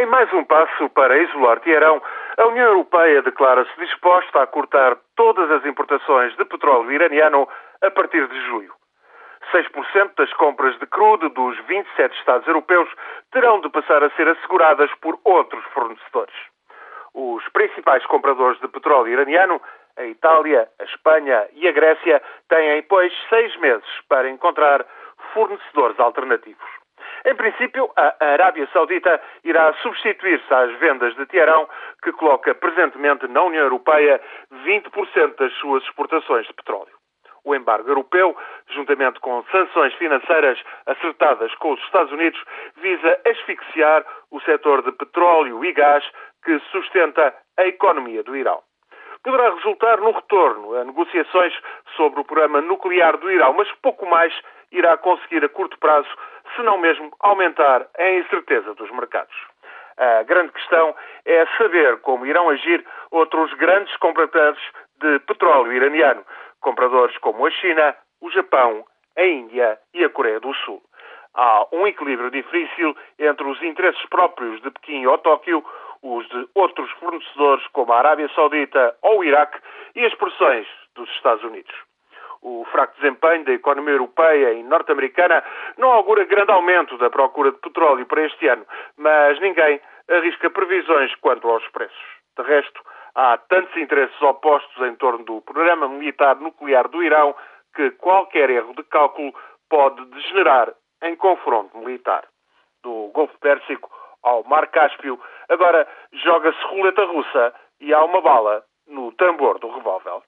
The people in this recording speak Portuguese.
Em mais um passo para isolar Teherão, a União Europeia declara-se disposta a cortar todas as importações de petróleo iraniano a partir de julho. 6% das compras de crude dos 27 Estados europeus terão de passar a ser asseguradas por outros fornecedores. Os principais compradores de petróleo iraniano, a Itália, a Espanha e a Grécia, têm, pois, seis meses para encontrar fornecedores alternativos. Em princípio, a Arábia Saudita irá substituir-se às vendas de Teherão, que coloca presentemente na União Europeia 20% das suas exportações de petróleo. O embargo europeu, juntamente com sanções financeiras acertadas com os Estados Unidos, visa asfixiar o setor de petróleo e gás que sustenta a economia do Irão. Poderá resultar no retorno a negociações sobre o programa nuclear do Irão, mas pouco mais irá conseguir a curto prazo, se não mesmo aumentar a incerteza dos mercados. A grande questão é saber como irão agir outros grandes compradores de petróleo iraniano, compradores como a China, o Japão, a Índia e a Coreia do Sul. Há um equilíbrio difícil entre os interesses próprios de Pequim ou Tóquio, os de outros fornecedores como a Arábia Saudita ou o Iraque e as pressões dos Estados Unidos. O fraco desempenho da economia europeia e norte-americana não augura grande aumento da procura de petróleo para este ano, mas ninguém arrisca previsões quanto aos preços. De resto, há tantos interesses opostos em torno do programa militar nuclear do Irão que qualquer erro de cálculo pode degenerar em confronto militar. Do Golfo Pérsico ao Mar Cáspio, agora joga-se roleta russa e há uma bala no tambor do revólver.